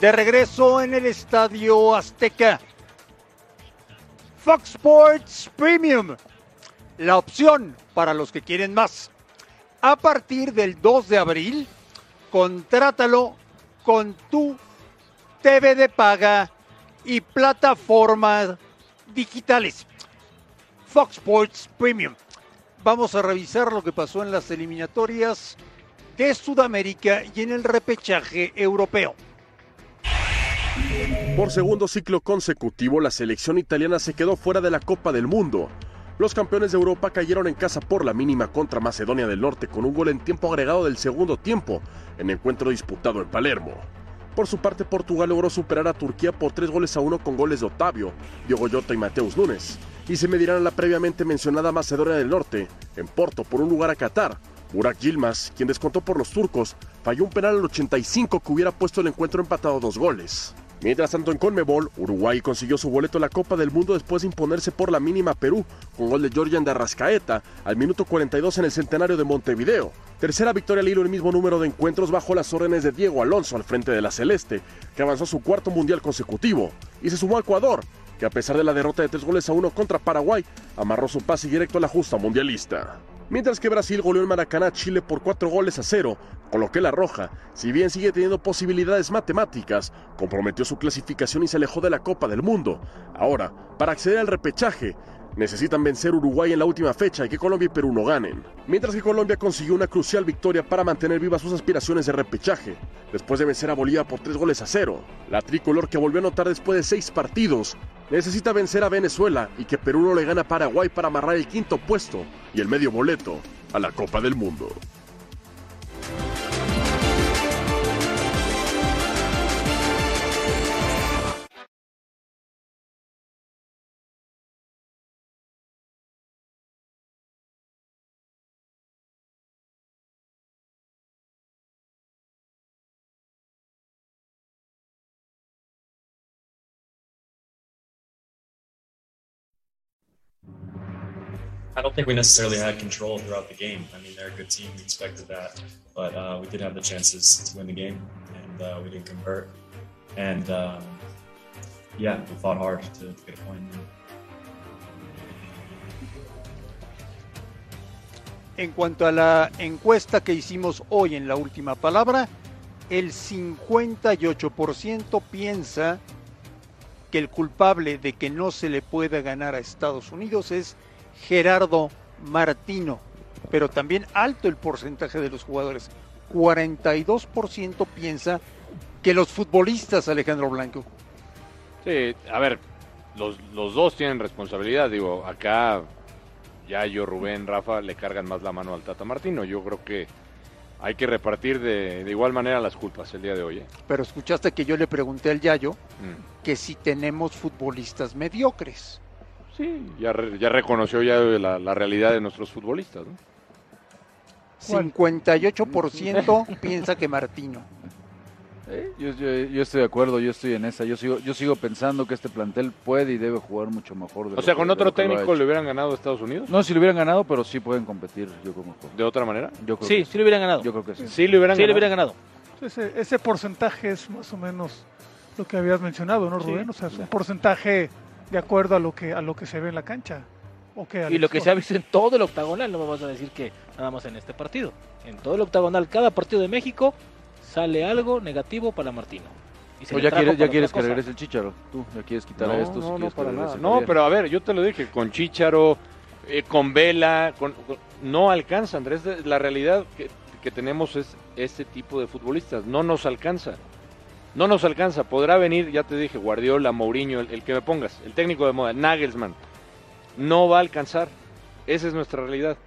De regreso en el Estadio Azteca. Fox Sports Premium. La opción para los que quieren más. A partir del 2 de abril, contrátalo con tu TV de paga y plataformas digitales. Fox Sports Premium. Vamos a revisar lo que pasó en las eliminatorias de Sudamérica y en el repechaje europeo. Por segundo ciclo consecutivo, la selección italiana se quedó fuera de la Copa del Mundo. Los campeones de Europa cayeron en casa por la mínima contra Macedonia del Norte con un gol en tiempo agregado del segundo tiempo, en encuentro disputado en Palermo. Por su parte, Portugal logró superar a Turquía por tres goles a uno con goles de Otavio, Diogo Jota y Mateus Nunes, y se medirán a la previamente mencionada Macedonia del Norte, en Porto, por un lugar a Qatar. Burak Yilmaz, quien descontó por los turcos, falló un penal al 85 que hubiera puesto el encuentro empatado dos goles. Mientras tanto en Conmebol, Uruguay consiguió su boleto a la Copa del Mundo después de imponerse por la mínima Perú, con gol de Georgian de Arrascaeta al minuto 42 en el centenario de Montevideo. Tercera victoria al hilo el mismo número de encuentros bajo las órdenes de Diego Alonso al frente de la Celeste, que avanzó a su cuarto mundial consecutivo, y se sumó a Ecuador, que a pesar de la derrota de tres goles a uno contra Paraguay, amarró su pase directo a la justa mundialista. Mientras que Brasil goleó en Maracaná a Chile por cuatro goles a cero, con lo que la Roja, si bien sigue teniendo posibilidades matemáticas, comprometió su clasificación y se alejó de la Copa del Mundo. Ahora, para acceder al repechaje, necesitan vencer Uruguay en la última fecha y que Colombia y Perú no ganen. Mientras que Colombia consiguió una crucial victoria para mantener vivas sus aspiraciones de repechaje, después de vencer a Bolivia por tres goles a cero. La tricolor que volvió a anotar después de seis partidos necesita vencer a Venezuela y que Perú no le gana a Paraguay para amarrar el quinto puesto y el medio boleto a la Copa del Mundo. I don't think we necessarily had control throughout the game. I mean, they're a good team. We expected that, but uh, we did have the chances to win the game, and uh, we didn't convert. And um, yeah, we fought hard to, to get a point. En cuanto a la encuesta que hicimos hoy en la última palabra, el 58% piensa que el culpable de que no se le pueda ganar a Estados Unidos es Gerardo Martino, pero también alto el porcentaje de los jugadores. 42% piensa que los futbolistas, Alejandro Blanco. Sí, a ver, los, los dos tienen responsabilidad. Digo, acá ya yo, Rubén, Rafa le cargan más la mano al Tata Martino. Yo creo que hay que repartir de, de igual manera las culpas el día de hoy. ¿eh? Pero escuchaste que yo le pregunté al Yayo Mm. que si tenemos futbolistas mediocres. Sí, ya, re- ya reconoció ya la, la realidad de nuestros futbolistas. ¿no? 58% piensa que Martino. Eh, Yo, yo- yo estoy de acuerdo, yo estoy en esa. Yo sigo, yo sigo pensando que este plantel puede y debe jugar mucho mejor. de O lo sea, que- con otro lo lo técnico le hubieran ganado a Estados Unidos. No, si lo hubieran ganado, pero sí pueden competir, yo como ¿De otra manera? Yo creo Sí, que sí le hubieran ganado. Yo creo que sí. Sí le hubieran Sí le ganado. hubieran ganado. Ese, ese porcentaje es más o menos lo que habías mencionado, ¿no, Sí. Rubén? O sea, es un porcentaje de acuerdo a lo que a lo que se ve en la cancha. ¿O qué, Y lo que se ha visto en todo el octagonal, no me vas a decir que nada más en este partido. En todo el octagonal, cada partido de México sale algo negativo para Martino. Y O ya trajo quieres, ya quieres que cosa. regrese el Chicharo. Tú ya quieres quitar No, a estos. no, para nada. pero a ver, yo te lo dije, con Chicharo, eh, con Vela, con, con- no alcanza, Andrés. La realidad que, que tenemos es este tipo de futbolistas. No nos alcanza. No nos alcanza. Podrá venir, ya te dije, Guardiola, Mourinho, el, que me pongas, el técnico de moda, Nagelsmann. No va a alcanzar. Esa es nuestra realidad.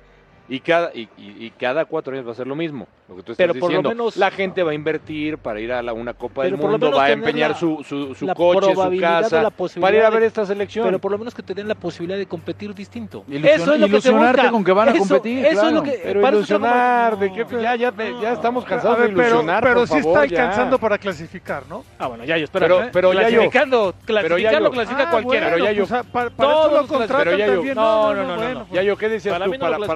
Y cada, y, y- y cada cuatro años va a ser lo mismo. Lo que tú estás Pero por lo diciendo. menos- la gente va a invertir para ir a la, una Copa Pero del lo Mundo, va a empeñar la- su, su, su la coche, su casa, la para ir a de- ver esta selección. Pero por lo menos que te den la posibilidad de competir distinto. Ilusión- eso es lo que ilusionarte busca. con que van a Eso- competir, Eso es lo que Pero para ilusionar, ¿de qué? Ya, ya, ya estamos cansados ver, de pero, ilusionar, pero por sí favor, está ya. alcanzando para clasificar, ¿no? Ah, bueno, ya yo espero. Pero- pero ya yo- clasificando, pero yo- clasifica Ah, cualquiera. Pero ya yo- pues, ah, para, eso lo contratan Pero ya yo- también. No, no, no, no, bueno, no. pues, Ya yo, ¿qué decías Para tú? Para, lo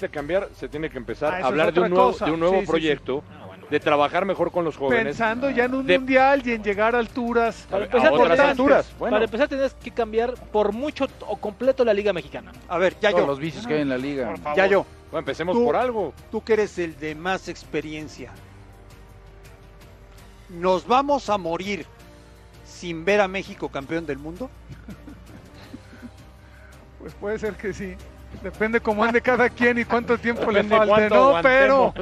realmente cambiar se tiene que empezar Ah, a hablar de un nuevo, de un nuevo Sí, sí, sí. proyecto, de trabajar mejor con los jóvenes. Pensando ya en un de- mundial y en llegar a alturas. Para a empezar, otras tendrás- alturas. Bueno, Para empezar tendrás que cambiar por mucho o completo la Liga Mexicana. A ver, ya Todos yo, los vicios que hay en la liga. ya yo. bueno, empecemos Tú- por algo. Tú que eres el de más experiencia. ¿Nos vamos a morir sin ver a México campeón del mundo? Pues puede ser que sí. Depende cómo ande cada quien y cuánto tiempo le falte, ¿no? Pero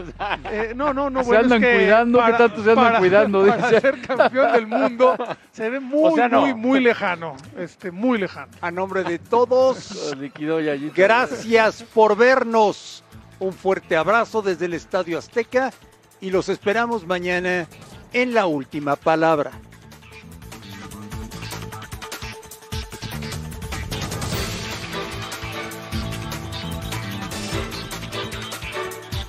eh, no, no, no. Se bueno, es andan que cuidando, ¿qué tanto se andan para- cuidando? Para ser campeón del mundo se ve muy, O sea, no. muy, muy lejano. Este, muy lejano. A nombre de todos, gracias por vernos. Un fuerte abrazo desde el Estadio Azteca y los esperamos mañana en la última palabra.